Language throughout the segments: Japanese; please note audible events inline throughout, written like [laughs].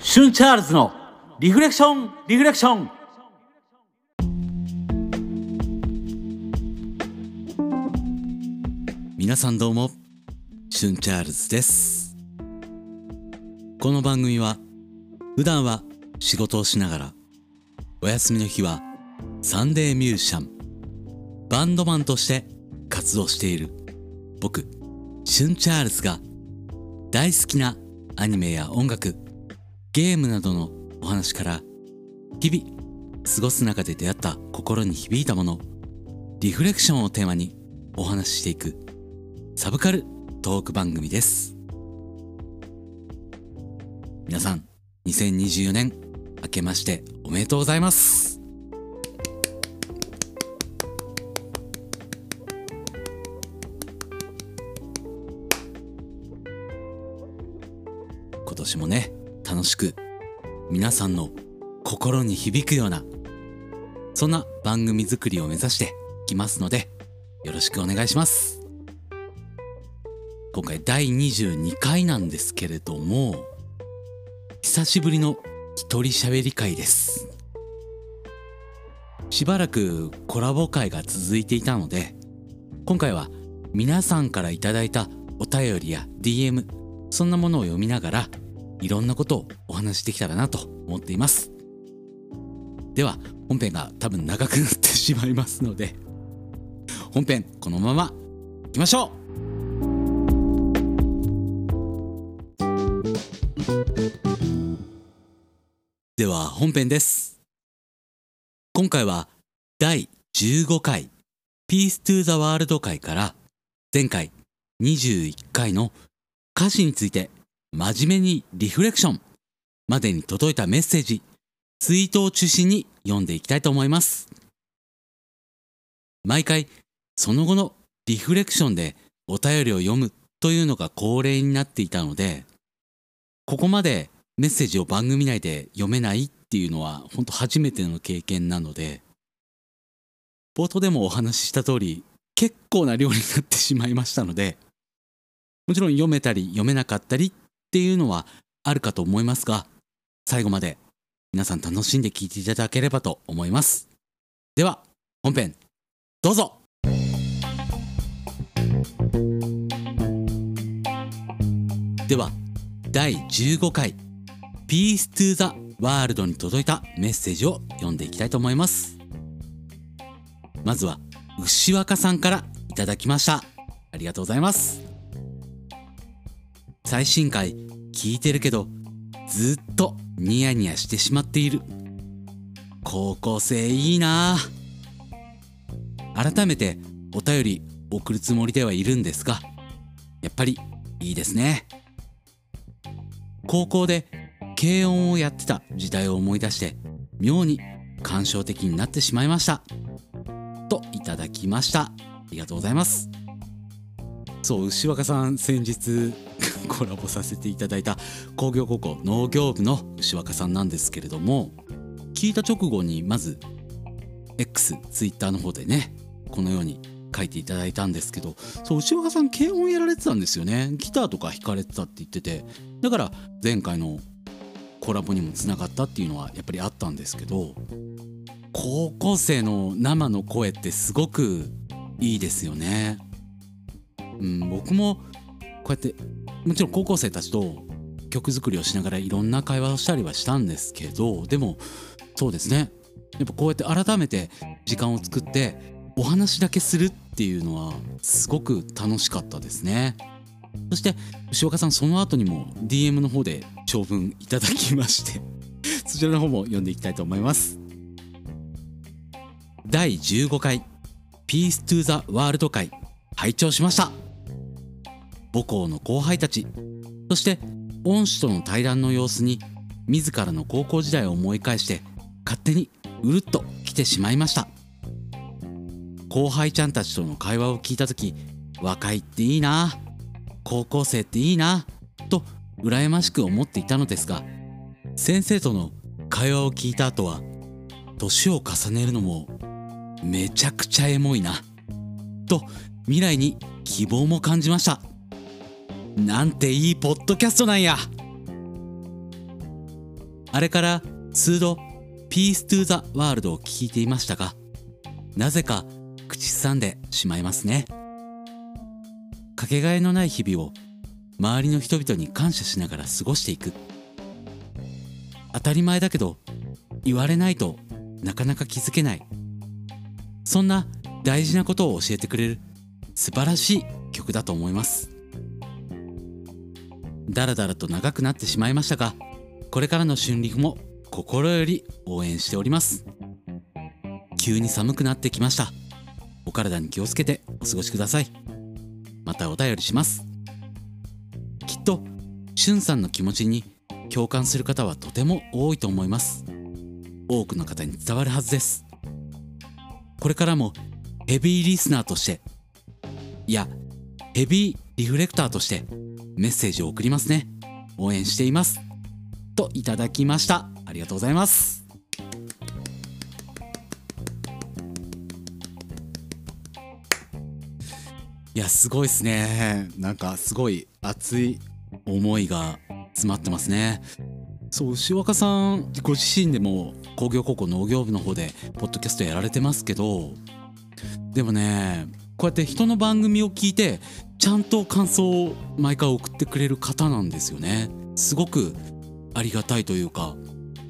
シュンチャールズのリフレクションリフレクション皆さんどうもシュンチャールズですこの番組は普段は仕事をしながらお休みの日はサンデーミュージシャンバンドマンとして活動している僕シュンチャールズが大好きなアニメや音楽ゲームなどのお話から日々過ごす中で出会った心に響いたものリフレクションをテーマにお話ししていくサブカルトーク番組です。皆さん2024年明けましておめでとうございます。年もね楽しく皆さんの心に響くようなそんな番組作りを目指していきますのでよろしくお願いします。今回第22回なんですけれども久しぶりの一人喋り会です。しばらくコラボ会が続いていたので今回は皆さんからいただいたお便りや DM そんなものを読みながらいろんなことをお話しできたらなと思っています。では本編が多分長くなってしまいますので本編このままいきましょう。では本編です。今回は第15回ピーストゥーザワールド会から前回21回の歌詞について真面目にリフレクションまでに届いたメッセージ、ツイートを中心に読んでいきたいと思います。毎回、その後のリフレクションでお便りを読むというのが恒例になっていたので、ここまでメッセージを番組内で読めないっていうのは本当初めての経験なので、冒頭でもお話しした通り、結構な量になってしまいましたので、もちろん読めたり読めなかったりっっていうのはあるかと思いますが、最後まで皆さん楽しんで聞いていただければと思います。では、本編、どうぞでは、第15回、Peace to the World に届いたメッセージを読んでいきたいと思います。まずは、牛若さんからいただきました。ありがとうございます。最新回聞いてるけどずっとニヤニヤしてしまっている。高校生いいな。改めてお便り送るつもりではいるんですがやっぱりいいですね。高校で軽音をやってた時代を思い出して妙に感傷的になってしまいました。といただきました。ありがとうございます。そう牛若さん先日コラボさせていただいた工業高校農業部の牛若さんなんですけれども聞いた直後にまず X ツイッターの方でねこのように書いていただいたんですけどそう牛若さん軽音やられてたんですよねギターとか弾かれてたって言っててだから前回のコラボにもつながったっていうのはやっぱりあったんですけど高校生の生の声ってすごくいいですよね。うん、僕もこうやってもちろん高校生たちと曲作りをしながらいろんな会話をしたりはしたんですけどでもそうですね。やっぱこうやって改めて時間を作ってお話だけするっていうのはすごく楽しかったですね。そして牛岡さんその後にも DM の方で長文いただきまして [laughs] そちらの方も読んでいきたいと思います。第15回「Peace to the World 会」拝聴しました。母校の後輩たち。そして恩師との対談の様子に自らの高校時代を思い返して勝手にうるっと来てしまいました。後輩ちゃんたちとの会話を聞いた時若いっていいな高校生っていいなと羨ましく思っていたのですが先生との会話を聞いた後は年を重ねるのもめちゃくちゃエモいなと未来に希望も感じました。なんていいポッドキャストなんや。あれから数度ピーストゥザワールドを聞いていましたがなぜか口ずさんでしまいますね。かけがえのない日々を周りの人々に感謝しながら過ごしていく。当たり前だけど言われないとなかなか気づけない。そんな大事なことを教えてくれる素晴らしい曲だと思います。だらだらと長くなってしまいましたがこれからの春陸も心より応援しております。急に寒くなってきました。お体に気をつけてお過ごしください。またお便りします。きっとしゅんさんの気持ちに共感する方はとても多いと思います。多くの方に伝わるはずです。これからもヘビーリスナーとしていやヘビーリフレクターとしてメッセージを送りますね。応援しています。といただきました。ありがとうございます。いやすごいですね。なんかすごい熱い思いが詰まってますね。そう牛若さんご自身でも工業高校農業部の方でポッドキャストやられてますけどでもねこうやって人の番組を聞いてちゃんと感想を毎回送ってくれる方なんですよね。すごくありがたいというか。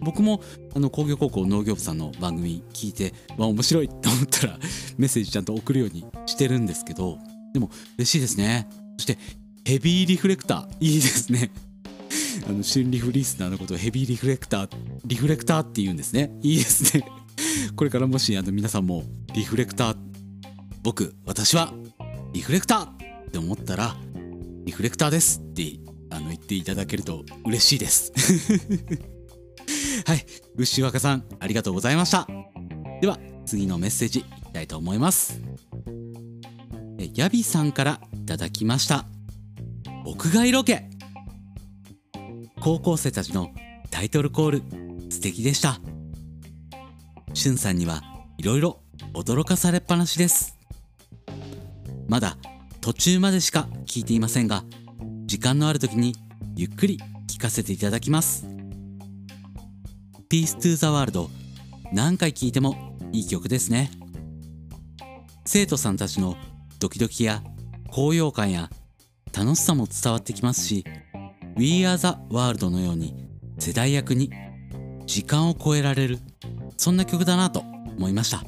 僕もあの工業高校農業部さんの番組聞いてわ面白いって思ったら [laughs] メッセージちゃんと送るようにしてるんですけどでも嬉しいですね。そしてヘビーリフレクター。いいですね。[laughs] あの春リフリースナーのことをヘビーリフレクターリフレクターって言うんですね。いいですね。[laughs] これからもしあの皆さんもリフレクター僕私はリフレクター。って思ったらリフレクターですってあの言っていただけると嬉しいです。[laughs] はい。牛若さんありがとうございました。では次のメッセージいきたいと思います。えヤビさんからいただきました。屋外ロケ。高校生たちのタイトルコール素敵でした。しゅんさんにはいろいろ驚かされっぱなしです。まだ途中までしか聞いていませんが時間のある時にゆっくり聞かせていただきます「Peace to the World」何回聴いてもいい曲ですね。生徒さんたちのドキドキや高揚感や楽しさも伝わってきますし We Are the World のように世代役に時間を超えられるそんな曲だなと思いました。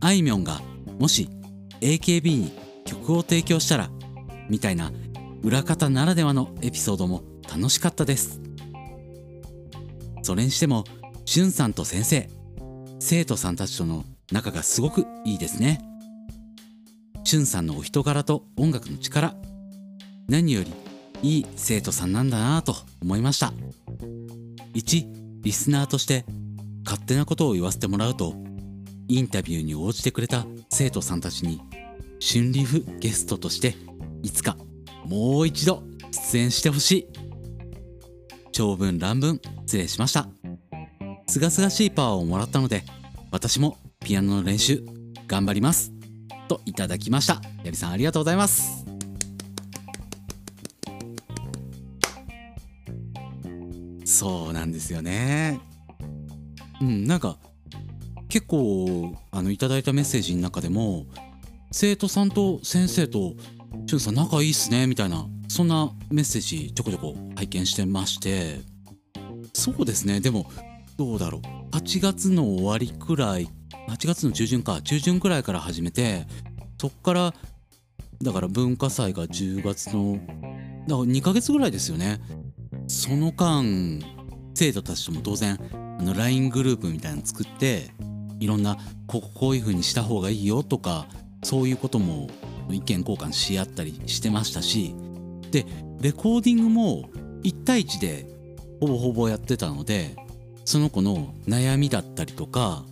あいみょんがもし AKB に曲を提供したらみたいな裏方ならではのエピソードも楽しかったです。それにしてもしゅんさんと先生生徒さんたちとの仲がすごくいいですね。しゅんさんのお人柄と音楽の力何よりいい生徒さんなんだなぁと思いました。一リスナーとして勝手なことを言わせてもらうとインタビューに応じてくれた生徒さんたちに春リフゲストとしていつかもう一度出演してほしい。長文乱文失礼しました。すがすがしいパワーをもらったので私もピアノの練習頑張ります。といただきました。やりさんありがとうございます。そうなんですよね。うんなんか結構あのいただいたメッセージの中でも生徒さんと先生と「しゅんさん仲いいっすね」みたいなそんなメッセージちょこちょこ拝見してまして。そうですねでもどうだろう。8月の終わりくらい8月の中旬か中旬くらいから始めてそっからだから文化祭が10月のだから2ヶ月ぐらいですよね。その間生徒たちとも当然あの LINE グループみたいなの作っていろんなこここういう風にした方がいいよとかそういうことも意見交換し合ったりしてましたしでレコーディングも1対1でほぼほぼやってたのでその子の悩みだったりとか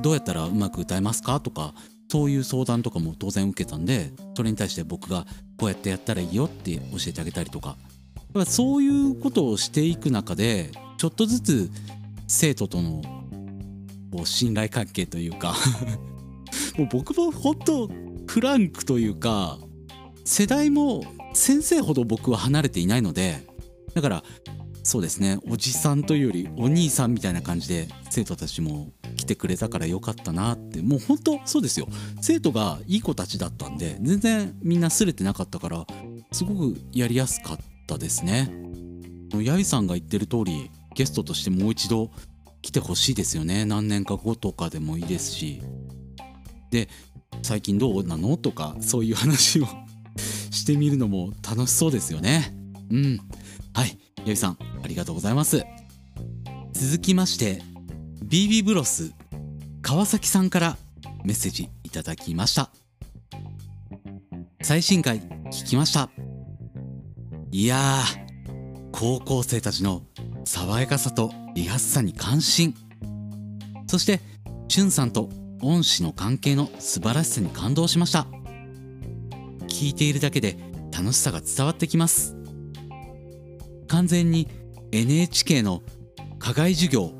どうやったらうまく歌えますかとかそういう相談とかも当然受けたんでそれに対して僕がこうやってやったらいいよって教えてあげたりとかだからそういうことをしていく中でちょっとずつ生徒とのこう信頼関係というか [laughs] もう僕も本当フランクというか世代も先生ほど僕は離れていないのでだからそうですねおじさんというよりお兄さんみたいな感じで生徒たちも来てくれたからよかったなってもう本当そうですよ。生徒がいい子たちだったんで全然みんなすれてなかったからすごくやりやすかったですね。ヤビさんが言ってる通りゲストとしてもう一度来てほしいですよね。何年か後とかでもいいですし。で最近どうなの？とかそういう話を [laughs] してみるのも楽しそうですよね。うん。はい。ヤビさんありがとうございます。続きまして BB ブロス川崎さんからメッセージいただきました。最新回聞きました。いやー高校生たちの爽やかさとリハさに感心。そしてしゅんさんと恩師の関係の素晴らしさに感動しました。聞いているだけで楽しさが伝わってきます。完全に NHK の課外授業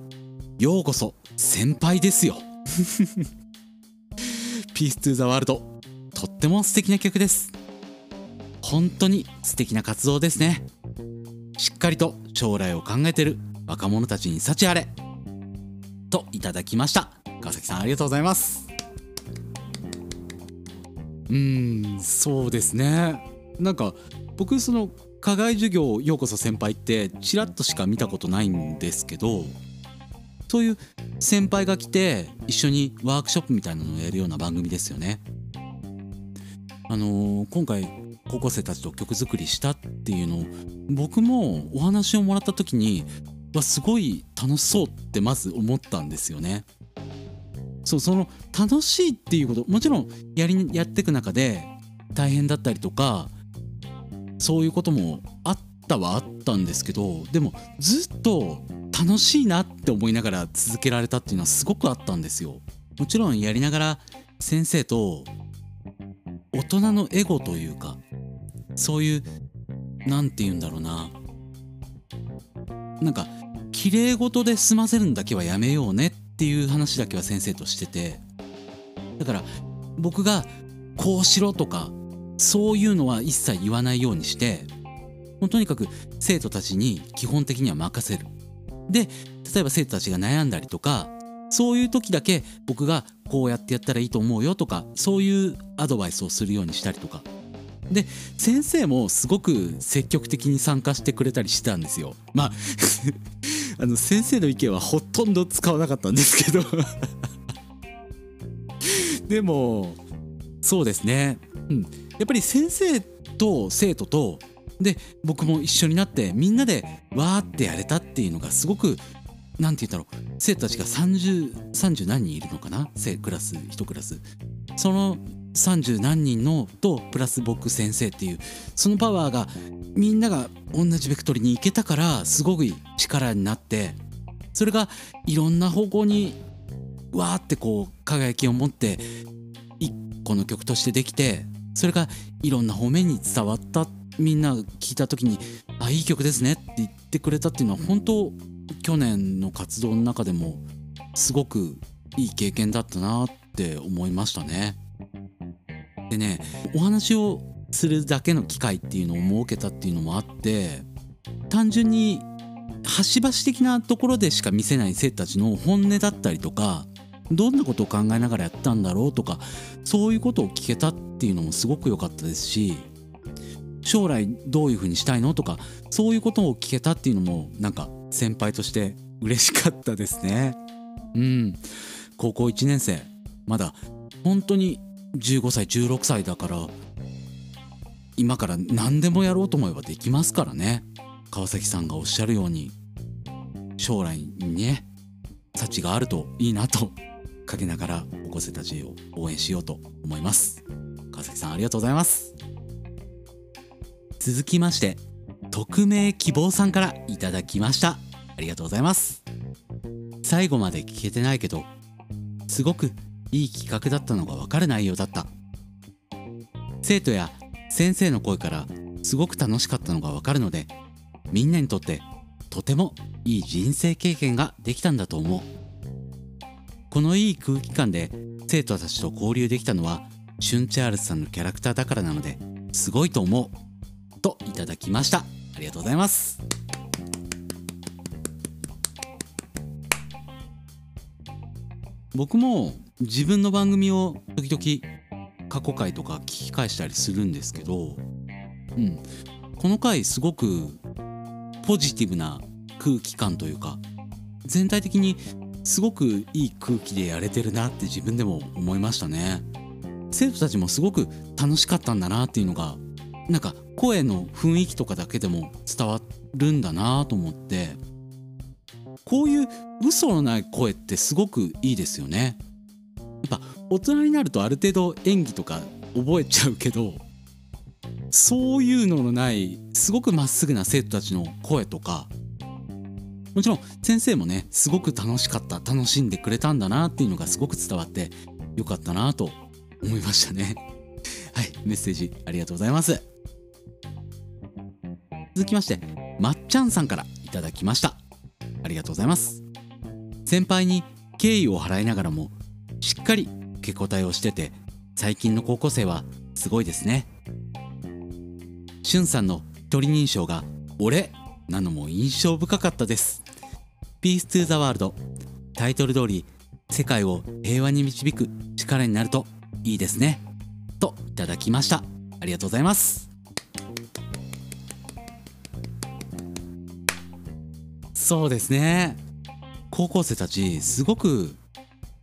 ようこそ先輩ですよ。ピーストゥザワールドとっても素敵な曲です。本当に素敵な活動ですね。しっかりと将来を考えてる若者たちに幸あれ。といただきました。川崎さんありがとうございますうんそうですねなんか僕その課外授業ようこそ先輩ってちらっとしか見たことないんですけどそういう先輩が来て一緒にワークショップみたいなのをやるような番組ですよね。あのー、今回高校生たちと曲作りしたっていうのを僕もお話をもらった時にわすごい楽しそうってまず思ったんですよね。そうその楽しいっていうこともちろんやりやっていく中で大変だったりとかそういうこともあったはあったんですけどでもずっと楽しいなって思いながら続けられたっていうのはすごくあったんですよ。もちろんやりながら先生と大人のエゴというかそういう何て言うんだろうななんか綺麗事で済ませるんだけはやめようねっていう話だけは先生としてて。だから僕がこうしろとかそういうのは一切言わないようにしてもうとにかく生徒たちに基本的には任せる。で例えば生徒たちが悩んだりとかそういう時だけ僕がこうやってやったらいいと思うよとかそういうアドバイスをするようにしたりとか。で先生もすごく積極的に参加してくれたりしたんですよ。まあ [laughs] あの先生の意見はほとんど使わなかったんですけど。[laughs] でもそうですね、うん、やっぱり先生と生徒とで僕も一緒になってみんなでわーってやれたっていうのがすごく何て言ったろう。生徒たちが 30, 30何人いるのかな？クラス1クラス。その30何人のとプラス僕先生っていうそのパワーがみんなが同じベクトルに行けたからすごく力になってそれがいろんな方向にわーってこう輝きを持って一個の曲としてできてそれがいろんな方面に伝わったみんな聞いた時に「あいい曲ですね」って言ってくれたっていうのは本当去年の活動の中でもすごくいい経験だったなって思いましたね。でねお話をするだけの機会っていうのを設けたっていうのもあって単純に端々的なところでしか見せない生たちの本音だったりとかどんなことを考えながらやったんだろうとかそういうことを聞けたっていうのもすごく良かったですし将来どういうふうにしたいのとかそういうことを聞けたっていうのもなんか先輩として嬉しかったですね。うん。高校1年生。まだ本当に15歳16歳だから今から何でもやろうと思えばできますからね。川崎さんがおっしゃるように将来にね幸があるといいなとかけながらお子生たちを応援しようと思います。川崎さんありがとうございます。続きまして匿名希望さんからいただきました。ありがとうございます。最後まで聞けてないけどすごくいい企画だったのが分かる内容だった。生徒や先生の声からすごく楽しかったのが分かるのでみんなにとってとてもいい人生経験ができたんだと思う。このいい空気感で生徒たちと交流できたのはシュン・チャールズさんのキャラクターだからなのですごいと思うといただきました。ありがとうございます。僕も自分の番組を時々過去回とか聞き返したりするんですけど、うん、この回すごくポジティブな空気感というか全体的にすごくいい空気でやれてるなって自分でも思いましたね。生徒たちもすごく楽しかったんだなっていうのがなんか声の雰囲気とかだけでも伝わるんだなと思ってこういう嘘のない声ってすごくいいですよね。やっぱ大人になるとある程度演技とか覚えちゃうけどそういうののないすごくまっすぐな生徒たちの声とかもちろん先生もねすごく楽しかった楽しんでくれたんだなっていうのがすごく伝わってよかったなと思いましたね。はいメッセージありがとうございます。続きましてまっちゃんさんからいただきました。ありがとうございます。先輩に敬意を払いながらもしっかり受け答えをしてて最近の高校生はすごいですね。しゅんさんの一人認証が「俺」なのも印象深かったです。ピーストゥザワールドタイトル通り世界を平和に導く力になるといいですね。といただきました。ありがとうございます。そうですね。高校生たちすごく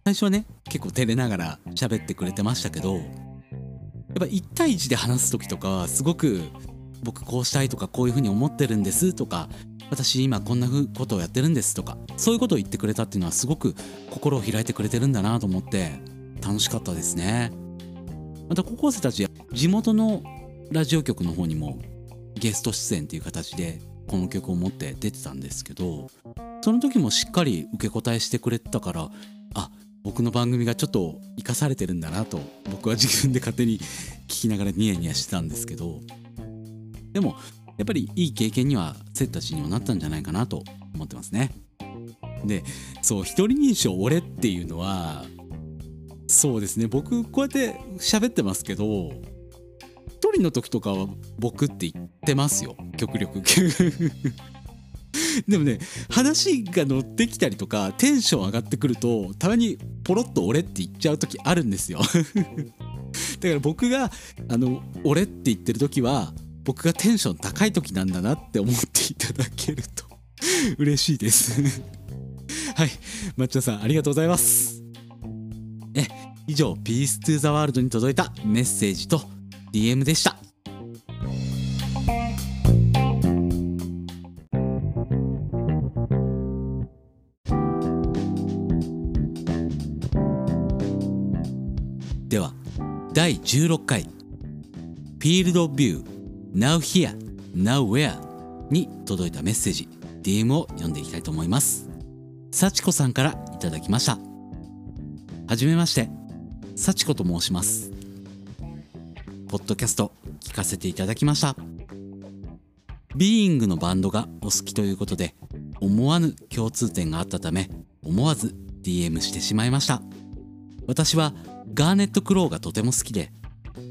最初はね結構照れながら喋ってくれてましたけどやっぱ1対1で話す時とかすごく僕こうしたいとかこういうふうに思ってるんですとか私今こんなことをやってるんですとかそういうことを言ってくれたっていうのはすごく心を開いてくれてるんだなと思って楽しかったですね。また高校生たち地元のラジオ局の方にもゲスト出演っていう形でこの曲を持って出てたんですけどその時もしっかり受け答えしてくれてたからあ僕の番組がちょっと生かされてるんだなと僕は自分で勝手に聞きながらニヤニヤしてたんですけどでもやっぱりいい経験には生徒たちにもなったんじゃないかなと思ってますね。でそう一人認証俺っていうのはそうですね。僕こうやって喋ってますけど一人の時とかは僕って言ってますよ。極力。[laughs] でもね話が乗ってきたりとかテンション上がってくるとたまにポロッと俺って言っちゃう時あるんですよ。[laughs] だから僕があの俺って言ってる時は僕がテンション高い時なんだなって思っていただけると [laughs] 嬉しいです。はい抹茶さんありがとうございます。え以上「ピーストゥザワールドに届いたメッセージと DM でした。第16回。フィールドビュー Now Here, Now Where に届いたメッセージ。DM を読んでいきたいと思います。幸子さんからいただきました。はじめまして。幸子と申します。ポッドキャスト聞かせていただきました。ビーイングのバンドがお好きということで思わぬ共通点があったため思わず DM してしまいました。私は GARNET CROW がとても好きで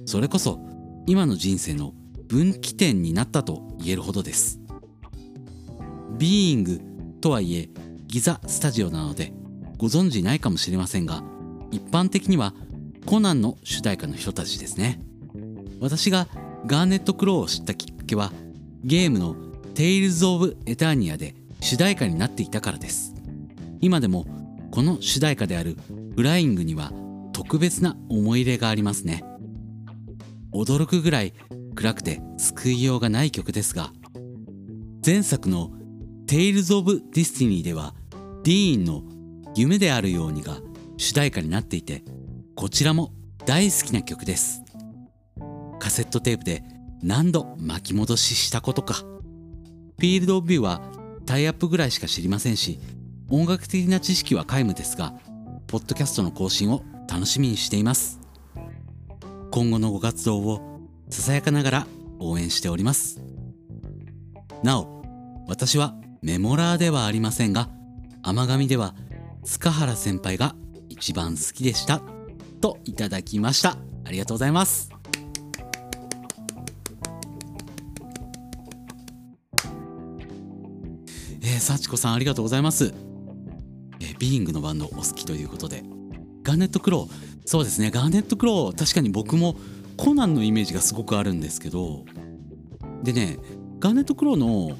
それこそ今の人生の分岐点になったと言えるほどです。ビーイングとはいえギザスタジオなのでご存知ないかもしれませんが一般的にはコナンの主題歌の人たちですね。私が GARNET CROW を知ったきっかけはゲームの「テイルズ・オブ・エターニア」で主題歌になっていたからです。今でもこの主題歌である「フライング」には特別な思い入れがありますね。驚くぐらい暗くて救いようがない曲ですが前作の「Tales of Destiny」ではディーンの「夢であるように」が主題歌になっていてこちらも大好きな曲です。カセットテープで何度巻き戻ししたことか。フィールド・オブ・ビューはタイアップぐらいしか知りませんし音楽的な知識は皆無ですがポッドキャストの更新を楽しみにしています。今後のご活動をささやかながら応援しております。なお私はメモラーではありませんが天神では塚原先輩が一番好きでした。といただきました。ありがとうございます。えー、幸子さんありがとうございます、えー、ビーイングのバンドお好きということで。ガーネット・クロー。そうですね。ガーネット・クロー確かに僕もコナンのイメージがすごくあるんですけど。でねガーネット・クローの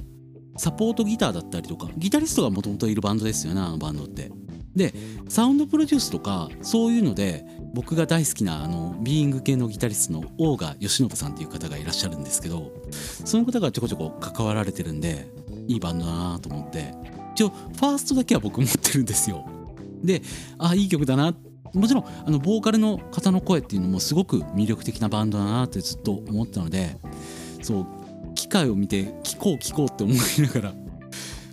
サポートギターだったりとかギタリストがもともといるバンドですよねあのバンドって。でサウンドプロデュースとかそういうので僕が大好きなあのビーイング系のギタリストの大賀義信さんっていう方がいらっしゃるんですけどその方がちょこちょこ関わられてるんでいいバンドだなと思って。一応ファーストだけは僕持ってるんですよ。であいい曲だなってもちろんあのボーカルの方の声っていうのもすごく魅力的なバンドだなってずっと思ったのでそう機会を見て聴こう聴こうって思いながら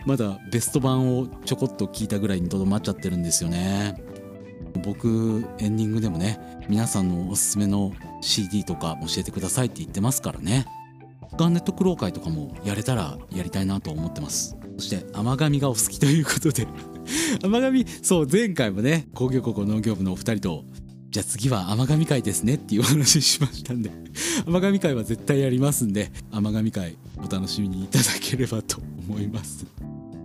まだベスト版をちょこっと聞いたぐらいにとどまっちゃってるんですよね。僕エンディングでもね皆さんのおすすめの CD とか教えてくださいって言ってますからね。ガーネットクロー会とかもやれたらやりたいなと思ってます。そして甘神がお好きということで。[laughs] 甘神そう前回もね工業高校農業部のお二人とじゃあ次は甘神会ですねっていうお話しましたんで。[laughs] 甘神会は絶対やりますんで甘神会お楽しみにいただければと思います。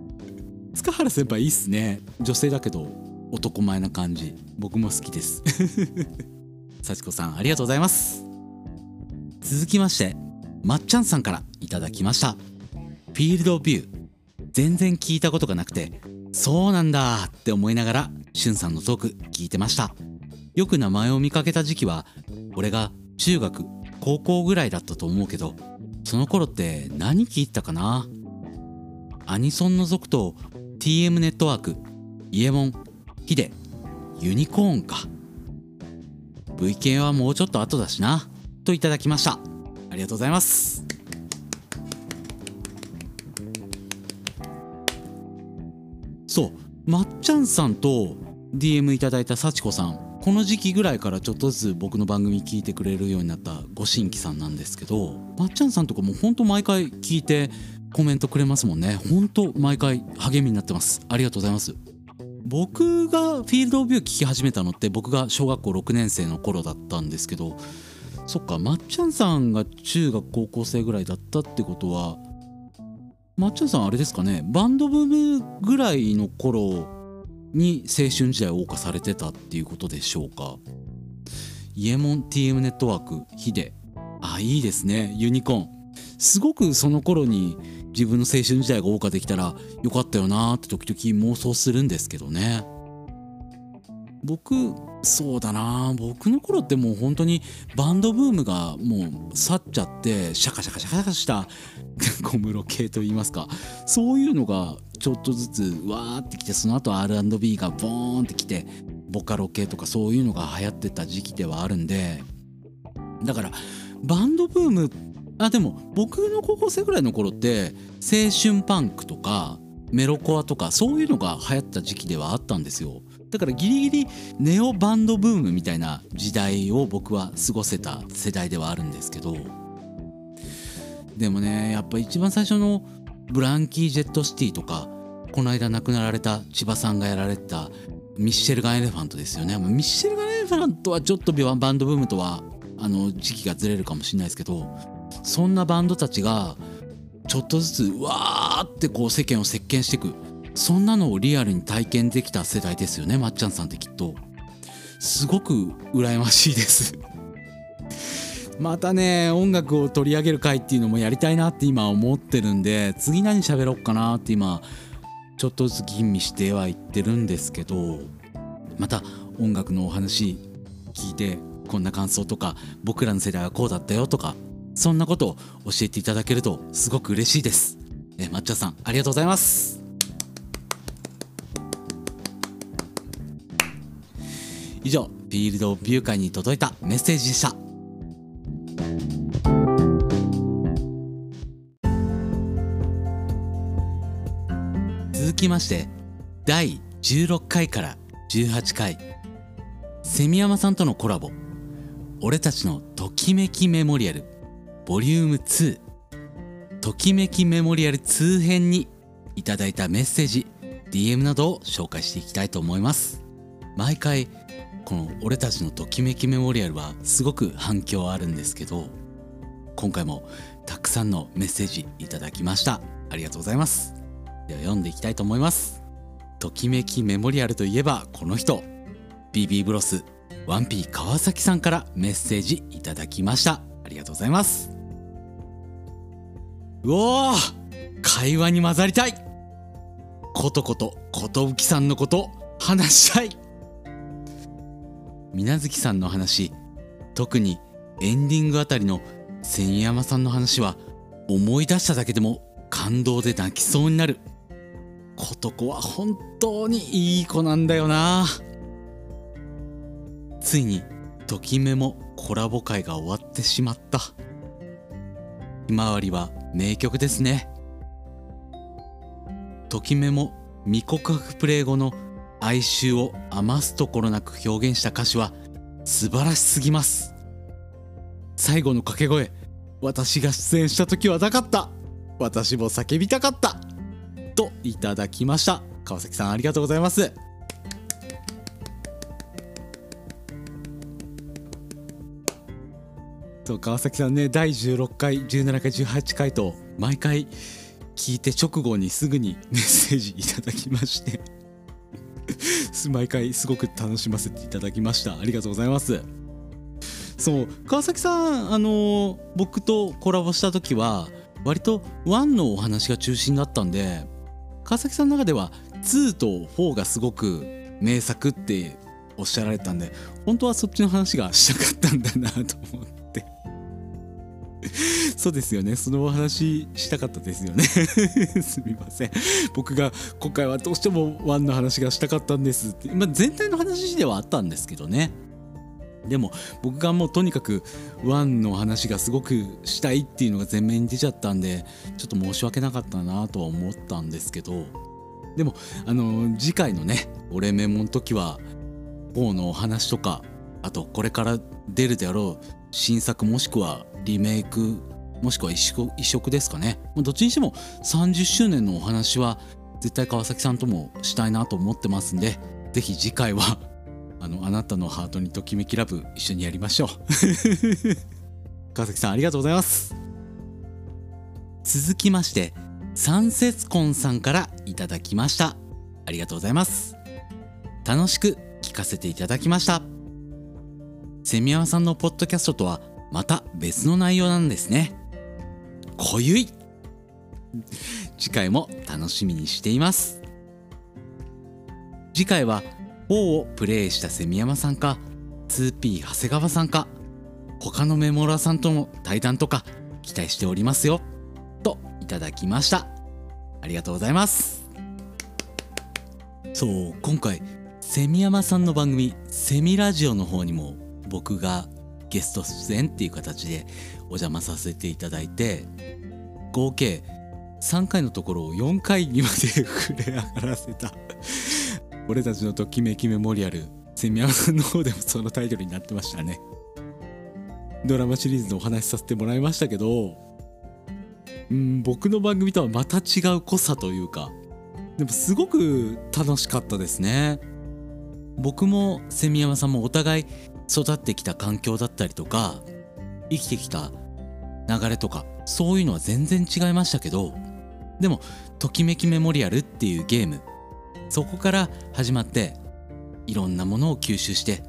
[laughs] 塚原先輩いいっすね。女性だけど男前な感じ。僕も好きです。幸子さんありがとうございます。続きましてまっちゃんさんからいただきました。フィールドビュー。全然聞いたことがなくてそうなんだって思いながらしゅんさんのトーク聞いてました。よく名前を見かけた時期は俺が中学高校ぐらいだったと思うけどその頃って何聞いたかな？アニソンの族と TM ネットワークイエモンヒデユニコーンか。V 系はもうちょっと後だしなといただきました。ありがとうございます。そう。まっちゃんさんと DM いただいた幸子さんこの時期ぐらいからちょっとずつ僕の番組聞いてくれるようになったご新規さんなんですけどまっちゃんさんとかもほんと毎回聞いてコメントくれますもんね。ほんと毎回励みになってます。ありがとうございます。僕がフィールドオブビュー聞き始めたのって僕が小学校6年生の頃だったんですけどそっかまっちゃんさんが中学高校生ぐらいだったってことはまっちゃんさんあれですかねバンドブームぐらいの頃に青春時代を謳歌されてたっていうことでしょうか。イエモン TM ネットワークヒデ。あいいですね。ユニコーン。すごくその頃に自分の青春時代が謳歌できたらよかったよなって時々妄想するんですけどね。僕そうだな。僕の頃ってもう本当にバンドブームがもう去っちゃってシャカシャカシャカシャカした [laughs] 小室系といいますか。そういうのがちょっとずつわーってきてその後 R&B がボーンってきてボカロ系とかそういうのが流行ってた時期ではあるんで。だからバンドブームあでも僕の高校生ぐらいの頃って青春パンクとかメロコアとかそういうのが流行った時期ではあったんですよ。だからギリギリネオバンドブームみたいな時代を僕は過ごせた世代ではあるんですけどでもねやっぱ一番最初のブランキー・ジェット・シティとかこの間亡くなられた千葉さんがやられたミッシェルガン・エレファントですよね。ミッシェルガン・エレファントはちょっとバンドブームとはあの時期がずれるかもしれないですけどそんなバンドたちがちょっとずつうわーってこう世間を席巻していく。そんなのをリアルに体験できた世代ですよねまっちゃんさんってきっと。すごく羨ましいです。またね音楽を取り上げる回っていうのもやりたいなって今思ってるんで次何喋ろうかなって今ちょっとずつ吟味しては言ってるんですけどまた音楽のお話聞いてこんな感想とか僕らの世代はこうだったよとかそんなことを教えていただけるとすごく嬉しいです。え抹茶さんありがとうございます。以上フィールドビュー会に届いたメッセージでした。続きまして第16回から18回。セミヤマさんとのコラボ「俺たちのときめきメモリアル」ボリューム2ときめきメモリアル2編にいただいたメッセージ DM などを紹介していきたいと思います。毎回この俺たちのときめきメモリアルはすごく反響あるんですけど今回もたくさんのメッセージいただきました。ありがとうございます。では読んでいきたいと思います。ときめきメモリアルといえばこの人。BB ブロス 1P 川崎さんからメッセージいただきました。ありがとうございます。うおー会話に混ざりたい。ことこと寿さんのこと話したい。水月さんの話。特にエンディングあたりの千山さんの話は思い出しただけでも感動で泣きそうになる。ことこは本当にいい子なんだよな。ついにときめもコラボ会が終わってしまった。ひまわりは名曲ですね。ときめも未告白プレイ後の哀愁を余すところなく表現した歌詞は素晴らしすぎます。最後の掛け声私が出演した時はなかった。私も叫びたかった。といただきました。川崎さんありがとうございます。そう川崎さんね第16回17回18回と毎回聞いて直後にすぐにメッセージいただきまして。[laughs] 毎回すごく楽しませていただきました。ありがとうございます。そう川崎さんあの僕とコラボした時は割と1のお話が中心だったんで川崎さんの中では2と4がすごく名作っておっしゃられたんで本当はそっちの話がしたかったんだなと思って。[laughs] そうですよね。そのお話したかったですよね。[laughs] すみません。僕が今回はどうしても1の話がしたかったんです。って、まあ、全体の話ではあったんですけどね。でも僕がもうとにかくワンの話がすごくしたいっていうのが前面に出ちゃったんでちょっと申し訳なかったなとは思ったんですけど。でもあの次回のね「俺メモ」の時は4のお話とかあとこれから出るであろう新作もしくはリメイクもしくは移植移植ですかね。どっちにしても30周年のお話は絶対川崎さんともしたいなと思ってますんで是非次回は [laughs] あのあなたのハートにときめきラブ一緒にやりましょう。[laughs] 川崎さんありがとうございます。続きまして三節婚さんからいただきました。ありがとうございます。楽しく聞かせていただきました。セミヤマさんのポッドキャストとはまた別の内容なんですね。濃ゆい。次回も楽しみにしています。次回は4をプレイしたセミヤマさんか 2P 長谷川さんか他のメモラーさんとの対談とか期待しておりますよ。といただきました。ありがとうございます。そう今回セミヤマさんの番組セミラジオの方にも僕がゲスト出演っていう形でお邪魔させていただいて合計3回のところを4回にまで [laughs] 触れ上がらせた。俺たちのときめきメモリアルセミヤマさんの方でもそのタイトルになってましたね。ドラマシリーズのお話しさせてもらいましたけどうん僕の番組とはまた違う濃さというかでもすごく楽しかったですね。僕もセミヤマさんもお互い育ってきた環境だったりとか生きてきた流れとかそういうのは全然違いましたけどでも「ときめきメモリアル」っていうゲームそこから始まっていろんなものを吸収して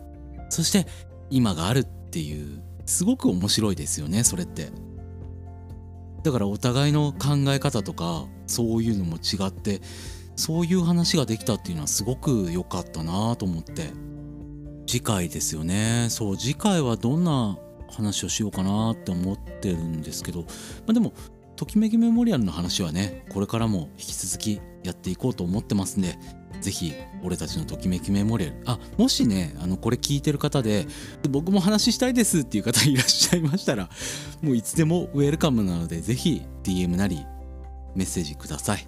そして今があるっていうすごく面白いですよねそれって。だからお互いの考え方とかそういうのも違ってそういう話ができたっていうのはすごく良かったなと思って。次回ですよね。そう次回はどんな話をしようかなって思ってるんですけど、まあ、でもときめきメモリアルの話はねこれからも引き続きやっていこうと思ってますんでぜひ俺たちのときめきメモリアル。あもしねあのこれ聞いてる方で僕も話したいですっていう方いらっしゃいましたらもういつでもウェルカムなのでぜひ DM なりメッセージください。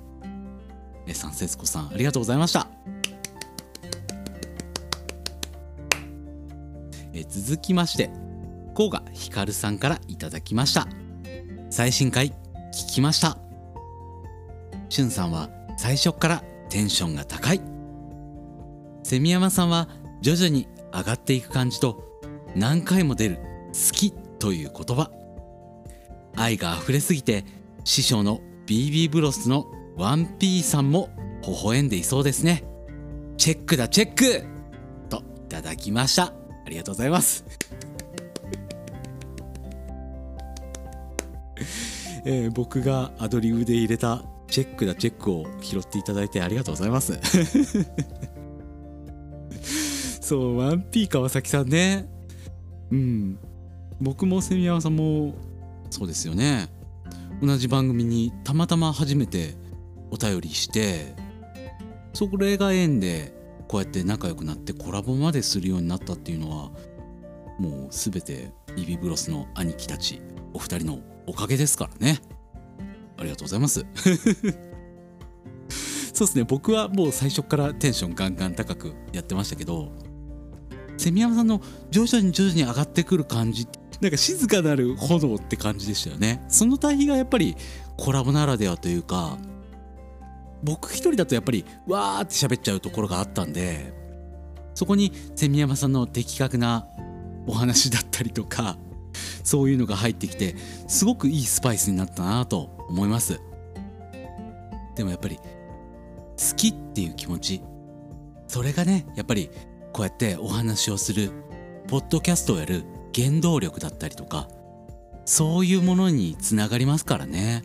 えサンセスコさんありがとうございました。え続きまして甲賀ひかるさんからいただきました。最新回聞きました。しゅんさんは最初からテンションが高い。セミヤマさんは徐々に上がっていく感じと何回も出る好きという言葉。愛が溢れすぎて師匠の BB ブロスの 1P さんも微笑んでいそうですね。チェックだチェックといただきました。ありがとうございます。[laughs] えー、僕がアドリブで入れたチェックだチェックを拾っていただいてありがとうございます。[laughs] そう 1P 川崎さんね。うん。僕も蝉山さんもそうですよね。同じ番組にたまたま初めてお便りしてそれが縁でこうやって仲良くなってコラボまでするようになったっていうのはもう全てビビブロスの兄貴たちお二人のおかげですからね。[laughs] ありがとうございます。[laughs] そうですね。僕はもう最初からテンションガンガン高くやってましたけどセミヤマさんの徐々に徐々に上がってくる感じなんか静かなる炎って感じでしたよね。その対比がやっぱりコラボならではというか僕一人だとやっぱりわーって喋っちゃうところがあったんでそこにセミヤマさんの的確なお話だったりとか [laughs] そういうのが入ってきてすごくいいスパイスになったなと思います。でもやっぱり好きっていう気持ちそれがねやっぱりこうやってお話をするポッドキャストをやる原動力だったりとかそういうものにつながりますからね。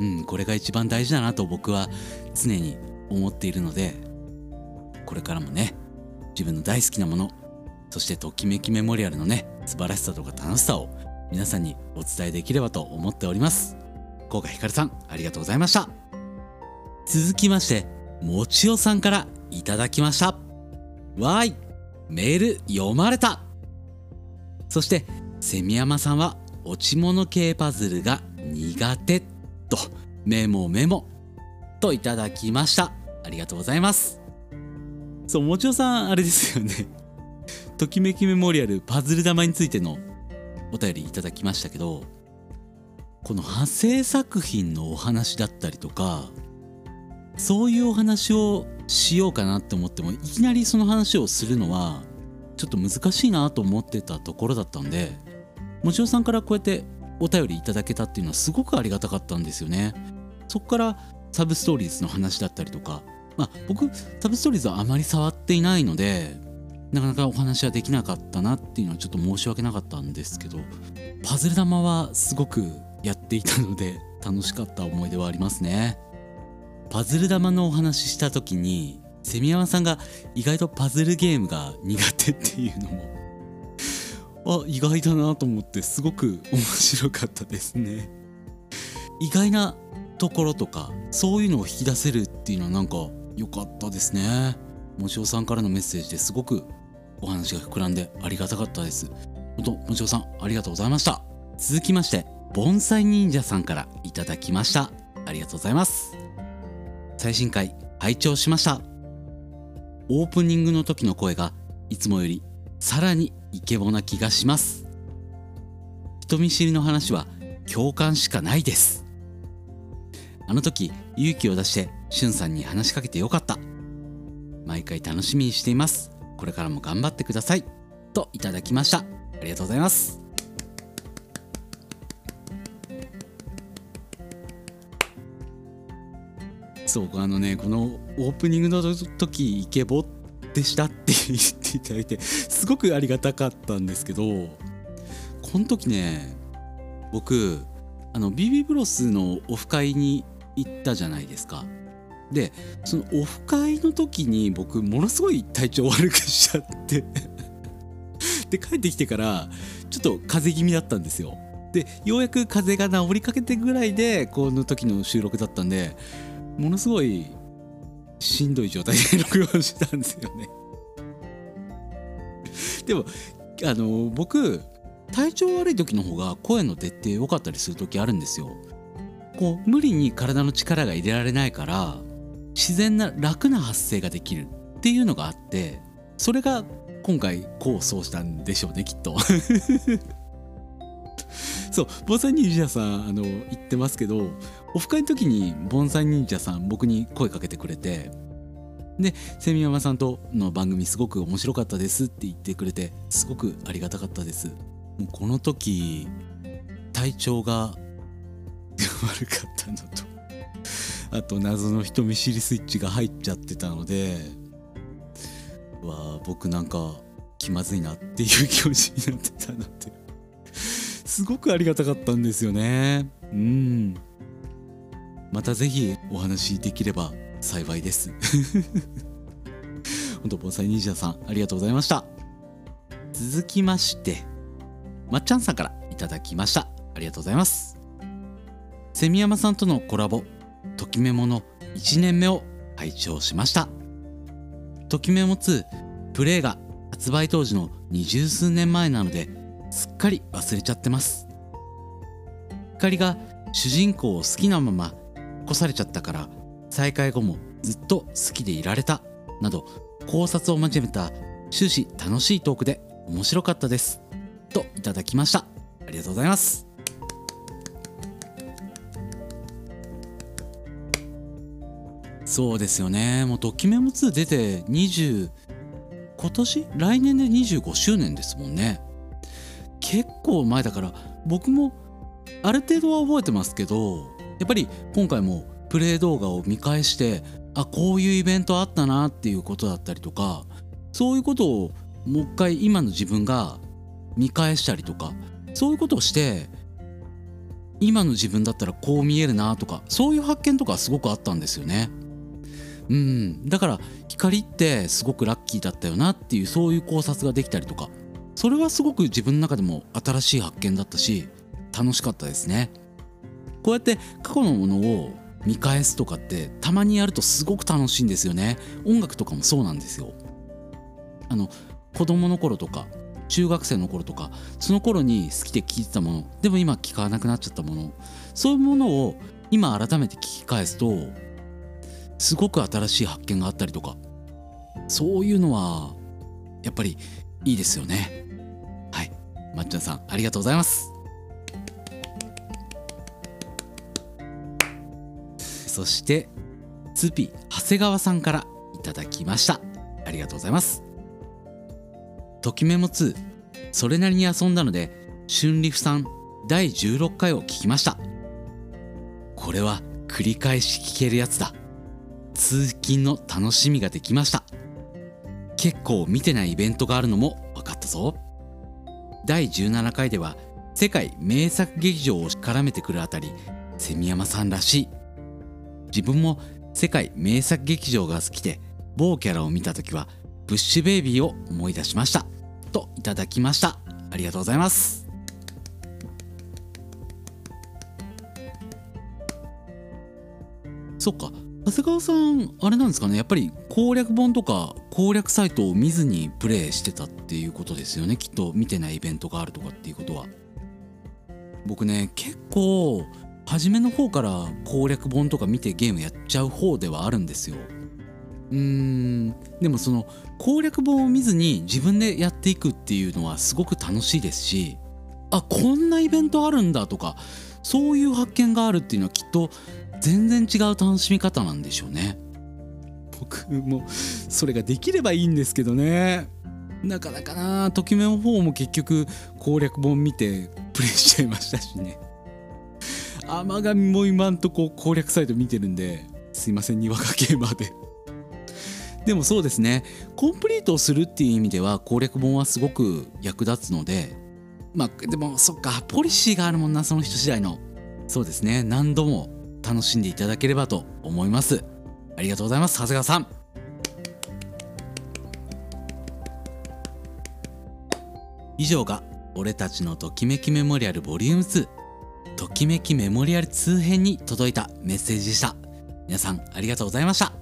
うんこれが一番大事だなと僕は常に思っているのでこれからもね自分の大好きなものそしてときめきメモリアルのね素晴らしさとか楽しさを皆さんにお伝えできればと思っております。甲賀ひかるさんありがとうございました。続きましてもちおさんからいただきました。わーいメール読まれた。そしてセミヤマさんは落ち物系パズルが苦手。とメモメモといただきました。ありがとうございます。そうもちおさんあれですよね。[laughs] ときめきメモリアルパズル玉についてのお便りいただきましたけどこの派生作品のお話だったりとかそういうお話をしようかなって思ってもいきなりその話をするのはちょっと難しいなと思ってたところだったんでもちろさんからこうやってお便りいただけたっていうのはすごくありがたかったんですよね。そこからサブストーリーズの話だったりとか。まあ僕サブストーリーズはあまり触っていないのでなかなかお話はできなかったなっていうのはちょっと申し訳なかったんですけどパズル玉はすごくやっていたので [laughs] 楽しかった思い出はありますね。パズル玉のお話しした時にセミヤマさんが意外とパズルゲームが苦手っていうのもあ意外だなと思ってすごく面白かったですね意外なところとかそういうのを引き出せるっていうのはなんか良かったですねもちおさんからのメッセージですごくお話が膨らんでありがたかったです。本当もちおさんありがとうございました。続きまして、盆栽忍者さんからいただきました。ありがとうございます。最新回拝聴しました。オープニングの時の声がいつもよりさらにイケボな気がします。人見知りの話は共感しかないです。あの時勇気を出してしゅんさんに話しかけてよかった。毎回楽しみにしています。これからも頑張ってくださいといただきましたありがとうございますそうあのねこのオープニングの時イケボでしたって言っていただいてすごくありがたかったんですけどこの時ね僕あの BB ブロスのオフ会に行ったじゃないですかでそのオフ会の時に僕ものすごい体調悪くしちゃってで帰ってきてからちょっと風邪気味だったんですよでようやく風邪が治りかけてぐらいでこの時の収録だったんでものすごいしんどい状態で録音したんですよね。でもあの僕体調悪い時の方が声の出って良かったりする時あるんですよ。こう無理に体の力が入れられないから自然な楽な発声ができるっていうのがあってそれが今回功を奏したんでしょうねきっと。そう盆栽忍者さんあの言ってますけどオフ会の時に盆栽忍者さん僕に声かけてくれてでセミヤマさんとの番組すごく面白かったですって言ってくれてすごくありがたかったです。もうこの時体調が [laughs] 悪かったのとあと謎の人見知りスイッチが入っちゃってたのでわあ僕なんか気まずいなっていう気持ちになってたので。すごくありがたかったんですよね。うん。また是非お話できれば幸いです。[laughs] 本当盆栽忍者さんありがとうございました。続きましてまっちゃんさんからいただきました。ありがとうございます。セミヤマさんとのコラボときメモの1年目を拝聴しました。ときメモ2プレイが発売当時の二十数年前なのですっかり忘れちゃってます。光が主人公を好きなまま残されちゃったから再会後もずっと好きでいられたなど考察を交えた終始楽しいトークで面白かったです。といただきました。ありがとうございます。そうですよね。もうドキュメモ2出て20今年？来年で25周年ですもんね。結構前だから僕もある程度は覚えてますけどやっぱり今回もプレイ動画を見返してあこういうイベントあったなっていうことだったりとかそういうことをもう一回今の自分が見返したりとかそういうことをして今の自分だったらこう見えるなとかそういう発見とかすごくあったんですよね。うんだから光ってすごくラッキーだったよなっていうそういう考察ができたりとかそれはすごく自分の中でも新しい発見だったし楽しかったですね。こうやって過去のものを見返すとかってたまにやるとすごく楽しいんですよね。音楽とかもそうなんですよ。あの子供の頃とか中学生の頃とかその頃に好きで聴いてたものでも今聴かなくなっちゃったものそういうものを今改めて聞き返すとすごく新しい発見があったりとかそういうのはやっぱりいいですよねまっちゃんさんありがとうございます。そしてツピ長谷川さんからいただきました。ありがとうございます。ときメモ2それなりに遊んだので春リフさん第16回を聞きました。これは繰り返し聞けるやつだ。通勤の楽しみができました。結構見てないイベントがあるのも分かったぞ。第17回では世界名作劇場を絡めてくるあたり蝉山さんらしい。自分も世界名作劇場が好きで某キャラを見た時はブッシュベイビーを思い出しました。といただきました。ありがとうございます。そっか。長谷川さんあれなんですかね？やっぱり攻略本とか攻略サイトを見ずにプレイしてたっていうことですよね？きっと見てないイベントがあるとかっていうことは。僕ね結構初めの方から攻略本とか見てゲームやっちゃう方ではあるんですよ。うーん。でもその攻略本を見ずに自分でやっていくっていうのはすごく楽しいですしあこんなイベントあるんだとかそういう発見があるっていうのはきっと全然違う楽しみ方なんでしょうね。僕もそれができればいいんですけどね。なかなかなときめの方も結局攻略本見てプレイしちゃいましたしね。甘神も今んとこ攻略サイト見てるんですいませんにわかゲーマーで。でもそうですね。コンプリートをするっていう意味では攻略本はすごく役立つのでまあでもそっかポリシーがあるもんなその人次第の。そうですね。何度も楽しんでいただければと思います。ありがとうございます。長谷川さん。以上が俺たちのときめきメモリアルボリューム2ときめきメモリアル2編に届いたメッセージでした。皆さんありがとうございました。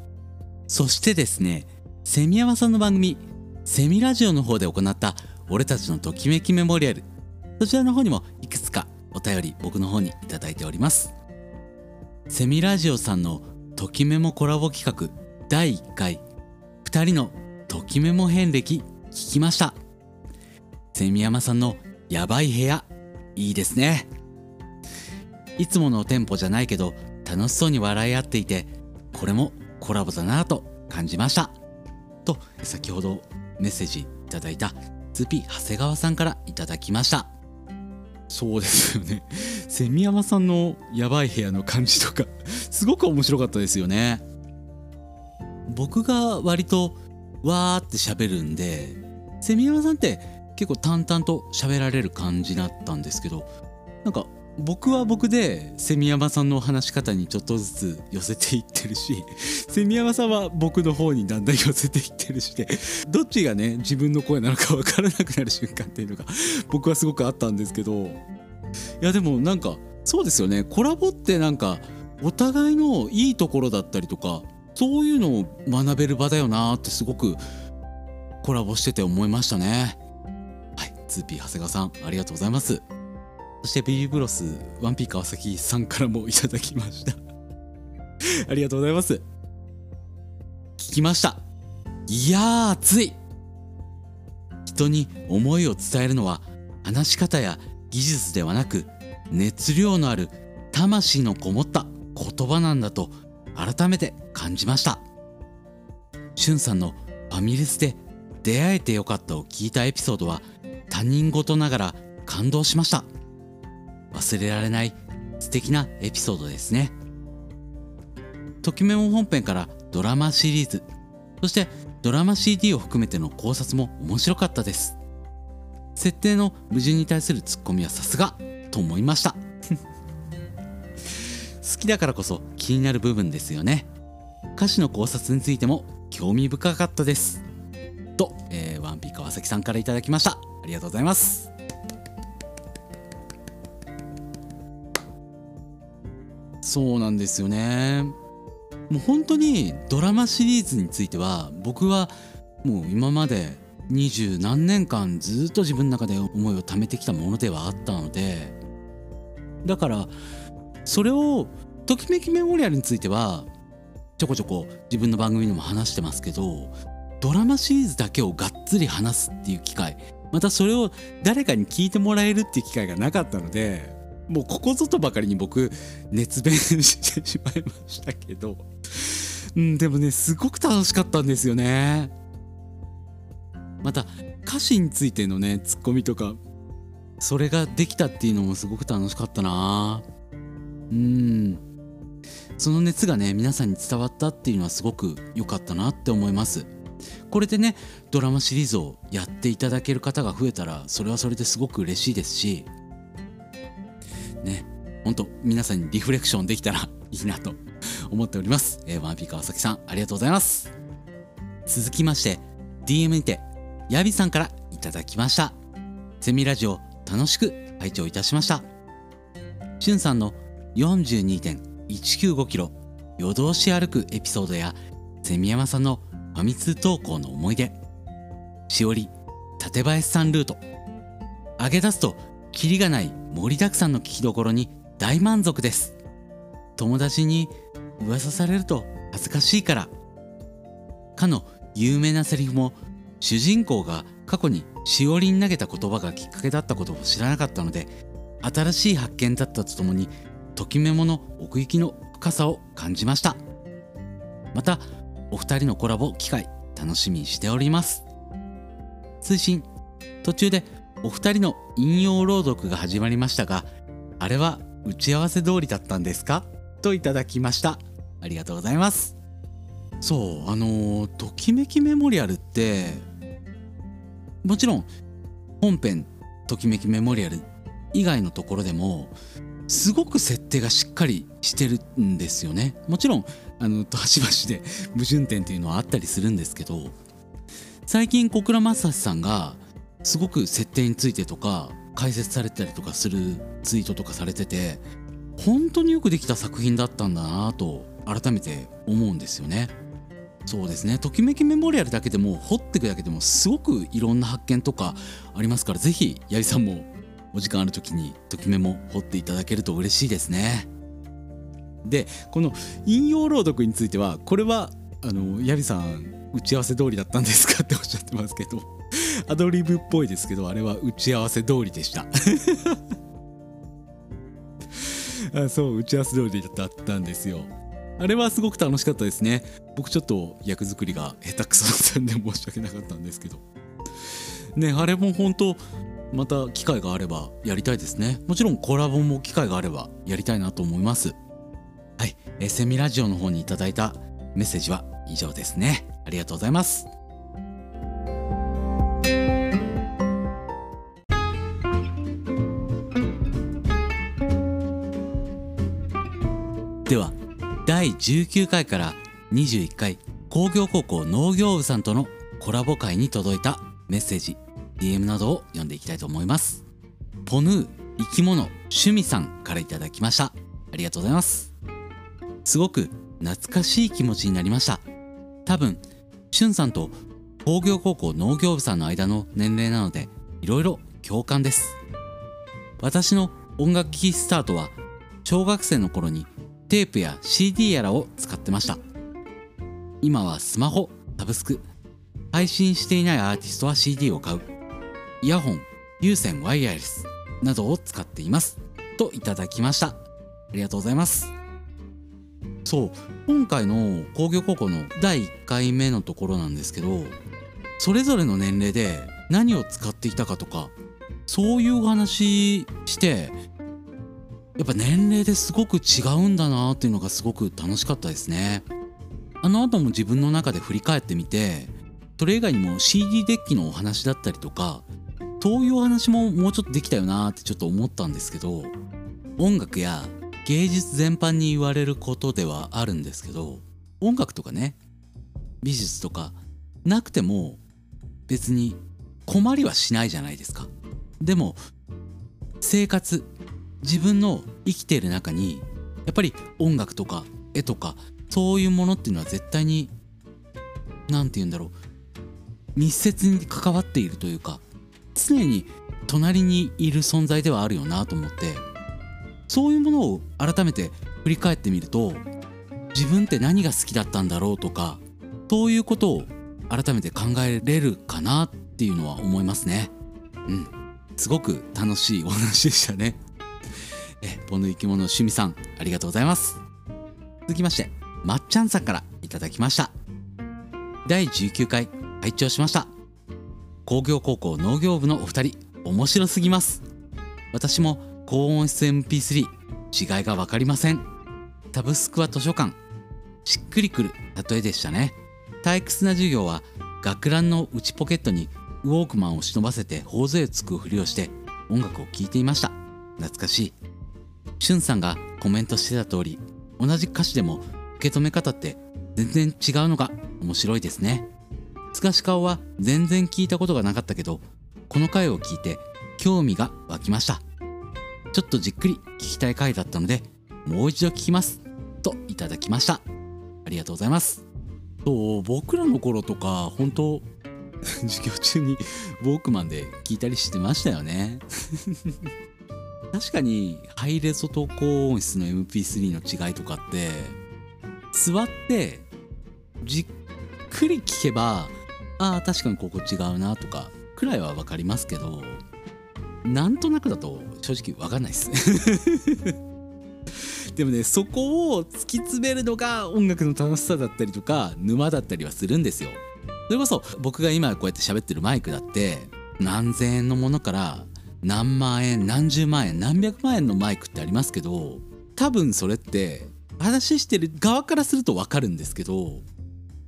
そしてですねセミヤマさんの番組セミラジオの方で行った俺たちのときめきメモリアル。そちらの方にもいくつかお便り僕の方にいただいております。セミラジオさんのときメモコラボ企画第1回。2人のときメモ遍歴聞きました。セミヤマさんのやばい部屋。いいですね。いつものテンポじゃないけど楽しそうに笑い合っていてこれもコラボだなぁと感じました。と先ほどメッセージいただいたズピ長谷川さんからいただきました。そうですよね。[laughs] セミヤマさんのやばい部屋の感じとか [laughs] すごく面白かったですよね。僕が割とわーって喋るんでセミヤマさんって結構淡々と喋られる感じだったんですけどなんか僕は僕でセミヤマさんの話し方にちょっとずつ寄せていってるしセミヤマさんは僕の方にだんだん寄せていってるしでどっちがね自分の声なのか分からなくなる瞬間っていうのが [laughs] 僕はすごくあったんですけどいやでもなんかそうですよね。コラボってなんかお互いのいいところだったりとかそういうのを学べる場だよなってすごくコラボしてて思いましたね。はい 2P 長谷川さんありがとうございます。そしてビビブロス 1P 川崎さんからもいただきました。[laughs] ありがとうございます。聞きました。いやー熱い。人に思いを伝えるのは話し方や技術ではなく熱量のある魂のこもった言葉なんだと改めて感じました。しゅんさんのファミレスで出会えてよかったを聞いたエピソードは他人事ながら感動しました。忘れられない素敵なエピソードですね。ときメモ本編からドラマシリーズそしてドラマ CD を含めての考察も面白かったです。設定の矛盾に対するツッコミはさすがと思いました。[laughs] 好きだからこそ気になる部分ですよね。歌詞の考察についても興味深かったです。と、えー、ワンピー川崎さんからいただきました。ありがとうございます。そうなんですよね。もう本当にドラマシリーズについては僕はもう今まで二十何年間ずっと自分の中で思いを貯めてきたものではあったのでだからそれをときめきメモリアルについてはちょこちょこ自分の番組でも話してますけどドラマシリーズだけをがっつり話すっていう機会またそれを誰かに聞いてもらえるっていう機会がなかったのでもうここぞとばかりに僕熱弁してしまいましたけど、うん、でもねすごく楽しかったんですよね。また歌詞についてのねツッコミとかそれができたっていうのもすごく楽しかったな。うん。その熱がね皆さんに伝わったっていうのはすごく良かったなって思います。これでねドラマシリーズをやっていただける方が増えたらそれはそれですごく嬉しいですしねほんと皆さんにリフレクションできたらいいなと [laughs] 思っております、えー、ワンピー川崎さんありがとうございます。続きまして DM にてヤビさんからいただきました。セミラジオ楽しく拝聴いたしました。しゅんさんの42.195キロ夜通し歩くエピソードやセミヤマさんのファミ通投稿の思い出。しおり館林さんルート。上げ出すとキリがない盛りだくさんの聞きどころに大満足です。友達に噂されると恥ずかしいから。かの有名なセリフも主人公が過去にしおりに投げた言葉がきっかけだったことを知らなかったので新しい発見だったとともにときメモの奥行きの深さを感じました。またお二人のコラボ機会楽しみにしております。通信途中でお二人の引用朗読が始まりましたがあれは打ち合わせ通りだったんですか？といただきました。ありがとうございます。そうあのときめきメモリアルってもちろん本編ときめきメモリアル以外のところでもすごく設定がしっかりしてるんですよね。もちろんあの端々で矛盾点っていうのはあったりするんですけど最近小倉正史さんがすごく設定についてとか解説されたりとかするツイートとかされてて本当によくできた作品だったんだなと改めて思うんですよね。そうですねときめきメモリアルだけでも掘っていくだけでもすごくいろんな発見とかありますから是非八木さんもお時間ある時にときメモ掘っていただけると嬉しいですね。でこの引用朗読についてはこれはあのヤビさん打ち合わせ通りだったんですかっておっしゃってますけどアドリブっぽいですけどあれは打ち合わせ通りでした。[laughs] あそう打ち合わせ通りだったんですよ。あれはすごく楽しかったですね。僕ちょっと役作りが下手くそだったんで申し訳なかったんですけど。ねあれも本当また機会があればやりたいですね。もちろんコラボも機会があればやりたいなと思います。はいセミラジオの方にいただいたメッセージは以上ですね。ありがとうございます。では第19回から21回工業高校農業部さんとのコラボ会に届いたメッセージ DM などを読んでいきたいと思います。ポヌー生き物趣味さんからいただきました。ありがとうございます。すごく懐かしい気持ちになりました。多分しゅんさんと工業高校農業部さんの間の年齢なのでいろいろ共感です。私の音楽聴きスタートは小学生の頃にテープや CD やらを使ってました。今はスマホサブスク。配信していないアーティストは CD を買う。イヤホン有線ワイヤレスなどを使っています。といただきました。ありがとうございます。そう。今回の工業高校の第1回目のところなんですけどそれぞれの年齢で何を使っていたかとかそういうお話してやっぱ年齢ですごく違うんだなっていうのがすごく楽しかったですね。あの後も自分の中で振り返ってみてそれ以外にも CD デッキのお話だったりとかそういお話ももうちょっとできたよなってちょっと思ったんですけど音楽や芸術全般に言われることではあるんですけど音楽とかね美術とかなくても別に困りはしないじゃないですか。でも生活自分の生きている中にやっぱり音楽とか絵とかそういうものっていうのは絶対に何て言うんだろう密接に関わっているというか常に隣にいる存在ではあるよなと思ってそういうものを改めて振り返ってみると自分って何が好きだったんだろうとかそういうことを改めて考えれるかなっていうのは思いますね。うん。すごく楽しいお話でしたね。えポヌ生き物趣味さんありがとうございます。続きましてまっちゃんさんからいただきました。第19回拝聴しました。工業高校農業部のお二人面白すぎます。私も高音質 MP3 違いが分かりません。タブスクは図書館しっくりくる例えでしたね。退屈な授業は学ランの内ポケットにウォークマンを忍ばせて頬杖つくふりをして音楽を聴いていました。懐かしい。しゅんさんがコメントしてた通り同じ歌詞でも受け止め方って全然違うのが面白いですね。スカシカオは全然聞いたことがなかったけどこの回を聞いて興味が湧きました。ちょっとじっくり聞きたい回だったのでもう一度聞きます。といただきました。ありがとうございます。そう僕らの頃とか本当 [laughs] 授業中にウォークマンで聞いたりしてましたよね。確かにハイレゾと高音質の MP3 の違いとかって座ってじっくり聞けばああ確かにここ違うなとかくらいは分かりますけどなんとなくだと正直分かんないです。[laughs] でもねそこを突き詰めるのが音楽の楽しさだったりとか沼だったりはするんですよ。それこそ僕が今こうやって喋ってるマイクだって何千円のものから何万円何十万円何百万円のマイクってありますけど多分それって話してる側からすると分かるんですけど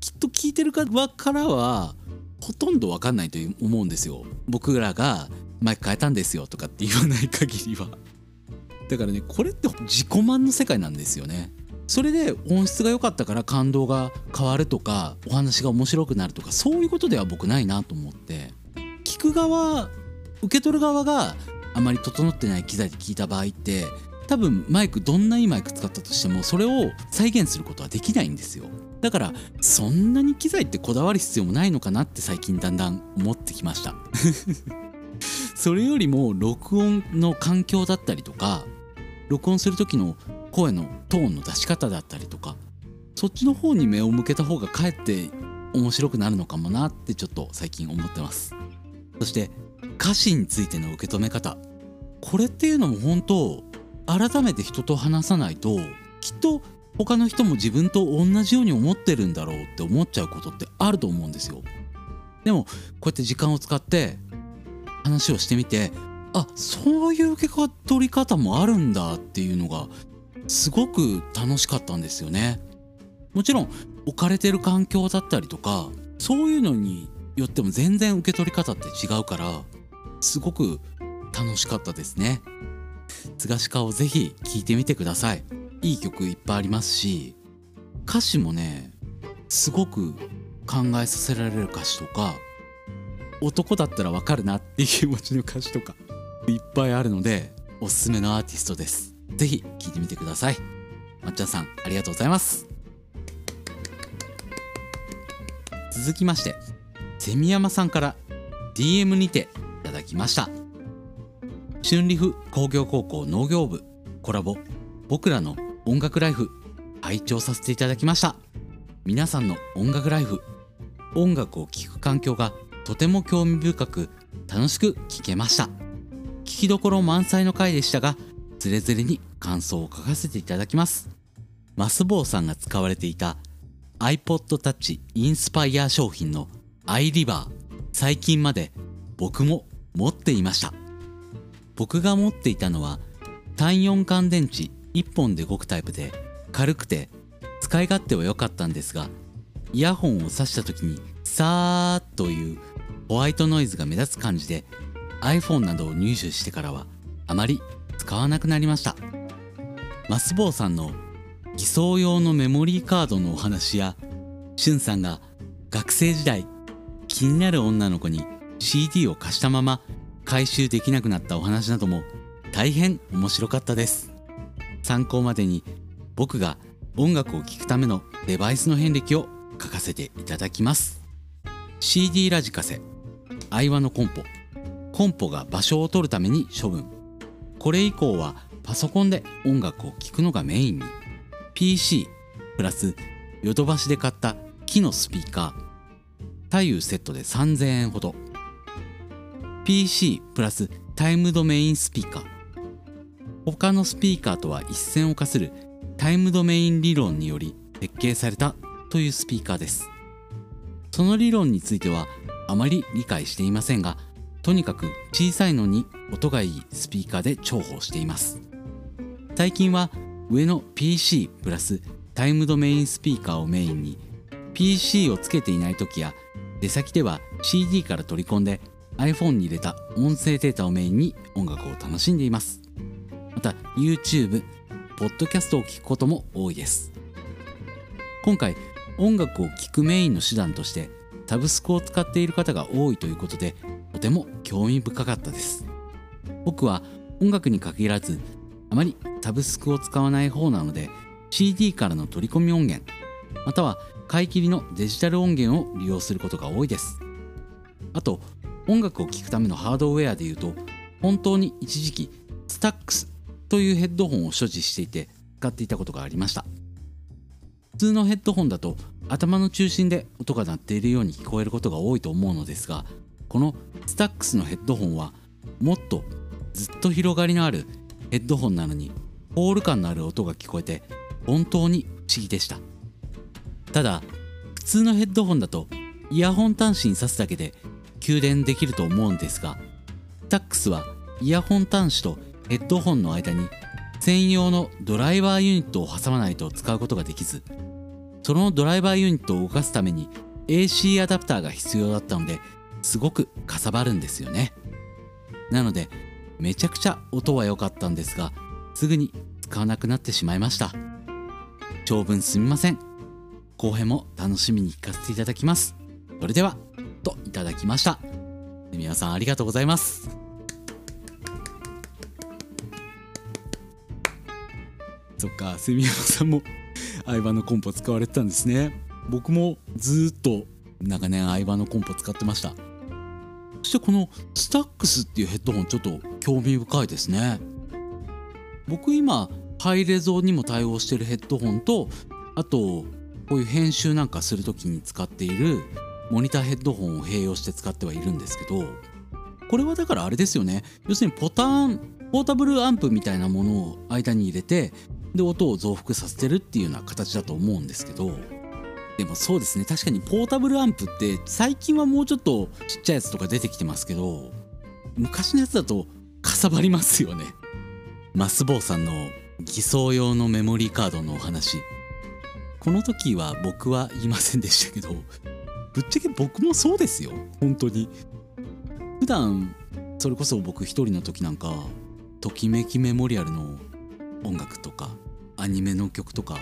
きっと聞いてる側からはほとんど分かんないと思うんですよ。僕らがマイク変えたんですよとかって言わない限りは。だからねこれって自己満の世界なんですよね。それで音質が良かったから感動が変わるとかお話が面白くなるとかそういうことでは僕ないなと思って。聞く側受け取る側があまり整ってない機材で聞いた場合って多分マイクどんないいマイク使ったとしてもそれを再現することはできないんですよ。だからそんなに機材ってこだわる必要もないのかなって最近だんだん思ってきました。[laughs] それよりも録音の環境だったりとか録音する時の声のトーンの出し方だったりとかそっちの方に目を向けた方がかえって面白くなるのかもなってちょっと最近思ってます。そして歌詞についての受け止め方。これっていうのも本当改めて人と話さないときっと他の人も自分と同じように思ってるんだろうって思っちゃうことってあると思うんですよ。でもこうやって時間を使って話をしてみてあそういう受け取り方もあるんだっていうのがすごく楽しかったんですよね。もちろん置かれてる環境だったりとかそういうのによっても全然受け取り方って違うからすごく楽しかったですね。津賀鹿をぜひ聴いてみてください。いい曲いっぱいありますし歌詞もねすごく考えさせられる歌詞とか男だったらわかるなっていう気持ちの歌詞とかいっぱいあるのでおすすめのアーティストです。ぜひ聴いてみてください。まっちゃんさんありがとうございます。続きましてセミヤマさんから DM にてただきました。春リフ工業高校農業部コラボ僕らの音楽ライフ拝聴させていただきました。皆さんの音楽ライフ音楽を聴く環境がとても興味深く楽しく聴けました。聞きどころ満載の回でしたがつれづれに感想を書かせていただきます。マスボウさんが使われていた iPod Touch インスパイア商品の iRiver 最近まで僕も持っていました。僕が持っていたのは単4乾電池1本で動くタイプで軽くて使い勝手は良かったんですがイヤホンを挿した時にさーっというホワイトノイズが目立つ感じで iPhone などを入手してからはあまり使わなくなりました。マスボウさんの偽装用のメモリーカードのお話やしゅんさんが学生時代気になる女の子に CD を貸したまま回収できなくなったお話なども大変面白かったです。参考までに僕が音楽を聴くためのデバイスの遍歴を書かせていただきます。CD ラジカセアイワのコンポ。コンポが場所を取るために処分。これ以降はパソコンで音楽を聴くのがメインに。PC プラスヨドバシで買った木のスピーカー。左右セットで3000円ほど。PC プラスタイムドメインスピーカー。他のスピーカーとは一線を化するタイムドメイン理論により設計されたというスピーカーです。その理論についてはあまり理解していませんがとにかく小さいのに音がいいスピーカーで重宝しています。最近は上の PC プラスタイムドメインスピーカーをメインに PC をつけていない時や出先では CD から取り込んで iPhone に入れた音声データをメインに音楽を楽しんでいます。また YouTube、ポッドキャストを聞くことも多いです。今回音楽を聴くメインの手段としてサブスクを使っている方が多いということでとても興味深かったです。僕は音楽に限らずあまりサブスクを使わない方なので CD からの取り込み音源または買い切りのデジタル音源を利用することが多いです。あと音楽を聴くためのハードウェアでいうと本当に一時期スタックスというヘッドホンを所持していて使っていたことがありました。普通のヘッドホンだと頭の中心で音が鳴っているように聞こえることが多いと思うのですがこのスタックスのヘッドホンはもっとずっと広がりのあるヘッドホンなのにホール感のある音が聞こえて本当に不思議でした。ただ普通のヘッドホンだとイヤホン端子に挿すだけで給電できると思うんですがタックスはイヤホン端子とヘッドホンの間に専用のドライバーユニットを挟まないと使うことができずそのドライバーユニットを動かすために AC アダプターが必要だったのですごくかさばるんですよね。なのでめちゃくちゃ音は良かったんですがすぐに使わなくなってしまいました。長文すみません。後編も楽しみに聞かせていただきます。それでは。といただきました。皆さんありがとうございます。そっかセミヤマさんも相葉のコンポ使われてたんですね。僕もずっと長年相葉のコンポ使ってました。そしてこのスタックスっていうヘッドホンちょっと興味深いですね。僕今ハイレゾにも対応してるヘッドホンとあとこういう編集なんかする時に使っているモニターヘッドホンを併用して使ってはいるんですけどこれはだからあれですよね。要するにポターンポータブルアンプみたいなものを間に入れてで音を増幅させてるっていうような形だと思うんですけどでもそうですね。確かにポータブルアンプって最近はもうちょっとちっちゃいやつとか出てきてますけど昔のやつだとかさばりますよね。マスボウさんの偽装用のメモリーカードのお話。この時は僕は言いませんでしたけどぶっちゃけ僕もそうですよ。本当に。普段それこそ僕一人の時なんかときめきメモリアルの音楽とかアニメの曲とか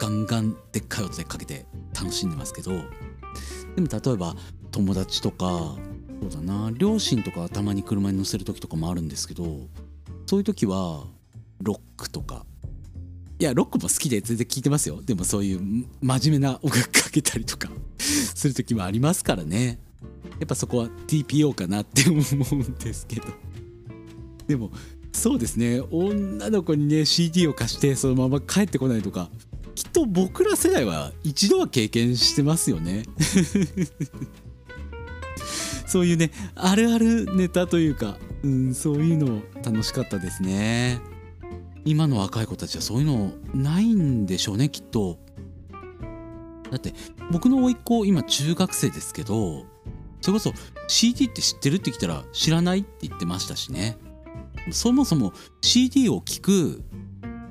ガンガンでっかい音でかけて楽しんでますけどでも例えば友達とかそうだな両親とかたまに車に乗せる時とかもあるんですけどそういう時はロックとかいやロックも好きで全然聴いてますよ。でもそういう真面目な音楽かけたりとか [laughs] する時もありますからね。やっぱそこは TPO かなって思うんですけど。でもそうですね。女の子にね CD を貸してそのまま帰ってこないとかきっと僕ら世代は一度は経験してますよね。[laughs] そういうねあるあるネタというか、うん、そういうの楽しかったですね。今の若い子たちはそういうのないんでしょうねきっと。だって僕の甥っ子今中学生ですけどそれこそ CD って知ってるって聞いたら知らないって言ってましたしね。そもそも CD を聴く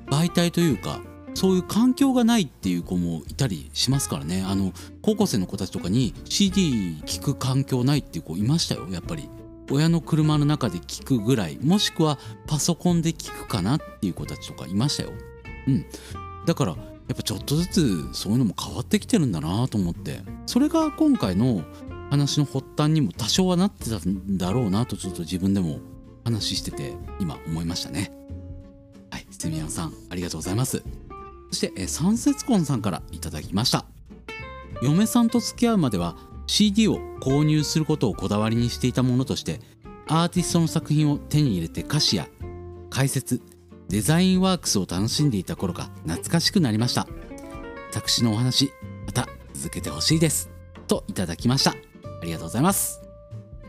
媒体というかそういう環境がないっていう子もいたりしますからね。あの高校生の子たちとかに CD 聴く環境ないっていう子いましたよやっぱり。親の車の中で聞くぐらいもしくはパソコンで聞くかなっていう子たちとかいましたよ。うん。だからやっぱちょっとずつそういうのも変わってきてるんだなと思って。それが今回の話の発端にも多少はなってたんだろうなとちょっと自分でも話してて今思いましたね。はい。セミヤンさんありがとうございます。そして、え三節婚さんからいただきました。嫁さんと付き合うまでは CD を購入することをこだわりにしていたものとしてアーティストの作品を手に入れて歌詞や解説デザインワークスを楽しんでいた頃が懐かしくなりました。作詞のお話また続けてほしいです。といただきました。ありがとうございます。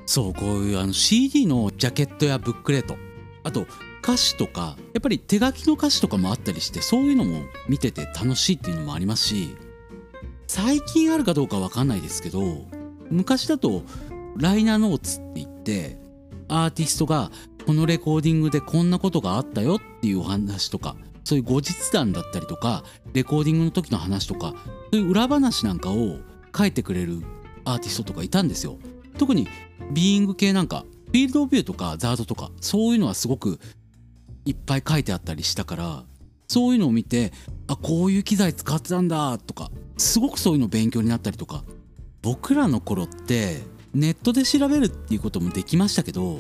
そうこういうあの CD のジャケットやブックレットあと歌詞とかやっぱり手書きの歌詞とかもあったりしてそういうのも見てて楽しいっていうのもありますし最近あるかどうかわかんないですけど昔だとライナーノーツって言ってアーティストがこのレコーディングでこんなことがあったよっていうお話とかそういう後日談だったりとかレコーディングの時の話とかそういう裏話なんかを書いてくれるアーティストとかいたんですよ。特にビーイング系なんかフィールドビューとかザードとかそういうのはすごくいっぱい書いてあったりしたからそういうのを見てあこういう機材使ってたんだとかすごくそういうの勉強になったりとか僕らの頃ってネットで調べるっていうこともできましたけど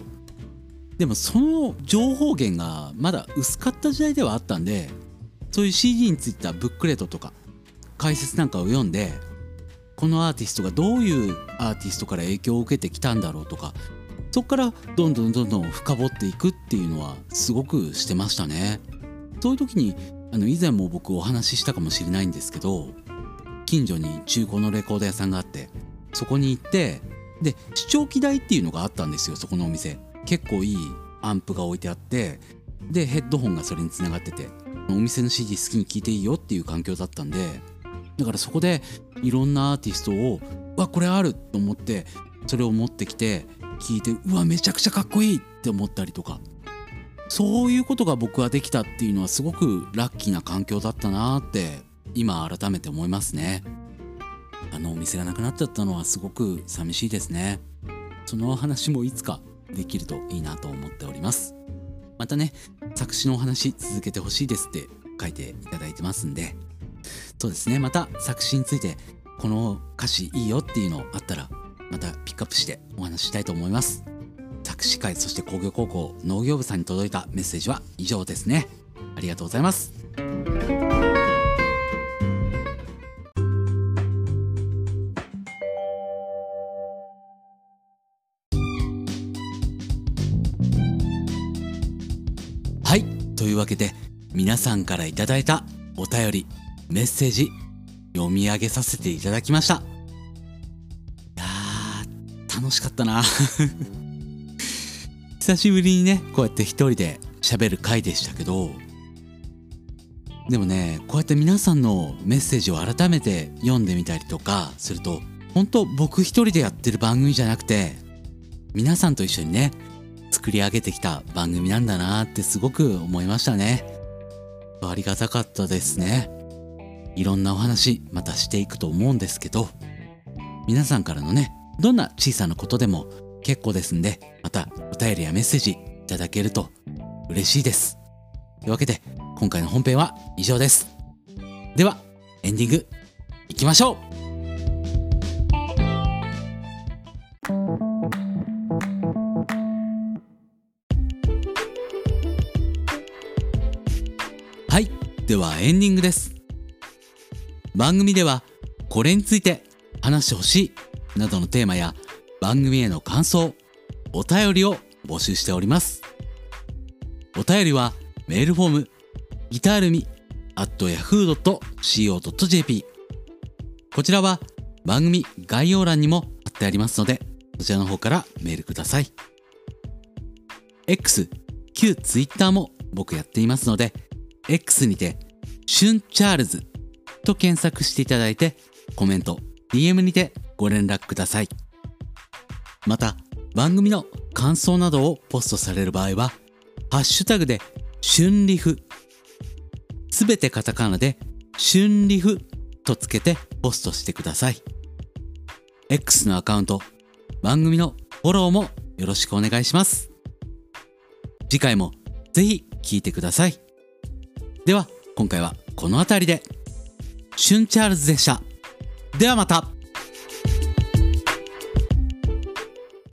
でもその情報源がまだ薄かった時代ではあったんでそういう CD についたブックレットとか解説なんかを読んでこのアーティストがどういうアーティストから影響を受けてきたんだろうとかそこからどんどんどんどん深掘っていくっていうのはすごくしてましたね。そういう時にあの以前も僕お話ししたかもしれないんですけど近所に中古のレコード屋さんがあってそこに行ってで視聴器台っていうのがあったんですよそこのお店。結構いいアンプが置いてあってでヘッドホンがそれにつながっててお店の CD 好きに聴いていいよっていう環境だったんでだからそこでいろんなアーティストをわこれあると思ってそれを持ってきて聞いてうわめちゃくちゃかっこいいって思ったりとか。そういうことが僕はできたっていうのはすごくラッキーな環境だったなって今改めて思いますね。あのお店がなくなっちゃったのはすごく寂しいですね。その話もいつかできるといいなと思っております。またね作詞のお話続けてほしいですって書いていただいてますんで。そうですね。また作詞についてこの歌詞いいよっていうのあったらまたピックアップしてお話ししたいと思います。作詞会そして工業高校農業部さんに届いたメッセージは以上ですね。ありがとうございます。いうわけで皆さんからいただいたお便りメッセージ読み上げさせていただきました。いやー楽しかったな。[laughs] 久しぶりにねこうやって一人で喋る回でしたけどでもねこうやって皆さんのメッセージを改めて読んでみたりとかすると本当僕一人でやってる番組じゃなくて皆さんと一緒にね作り上げてきた番組なんだなってすごく思いましたね。ありがたかったですね。いろんなお話またしていくと思うんですけど、皆さんからのね、どんな小さなことでも結構ですんで、またお便りやメッセージいただけると嬉しいです。というわけで、今回の本編は以上です。では、エンディングいきましょうではエンディングです。番組ではこれについて話してほしいなどのテーマや番組への感想、お便りを募集しております。お便りはメールフォーム、ギタールミ、at yahoo.co.jp こちらは番組概要欄にも貼ってありますので、そちらの方からメールください。X、旧 Twitter も僕やっていますので、X にて、シュンチャールズと検索していただいて、コメント、DM にてご連絡ください。また、番組の感想などをポストされる場合は、ハッシュタグで、春リフ、すべてカタカナで、春リフとつけてポストしてください。X のアカウント、番組のフォローもよろしくお願いします。次回もぜひ聴いてください。では、今回はこの辺りで。シュンチャールズでした。ではまた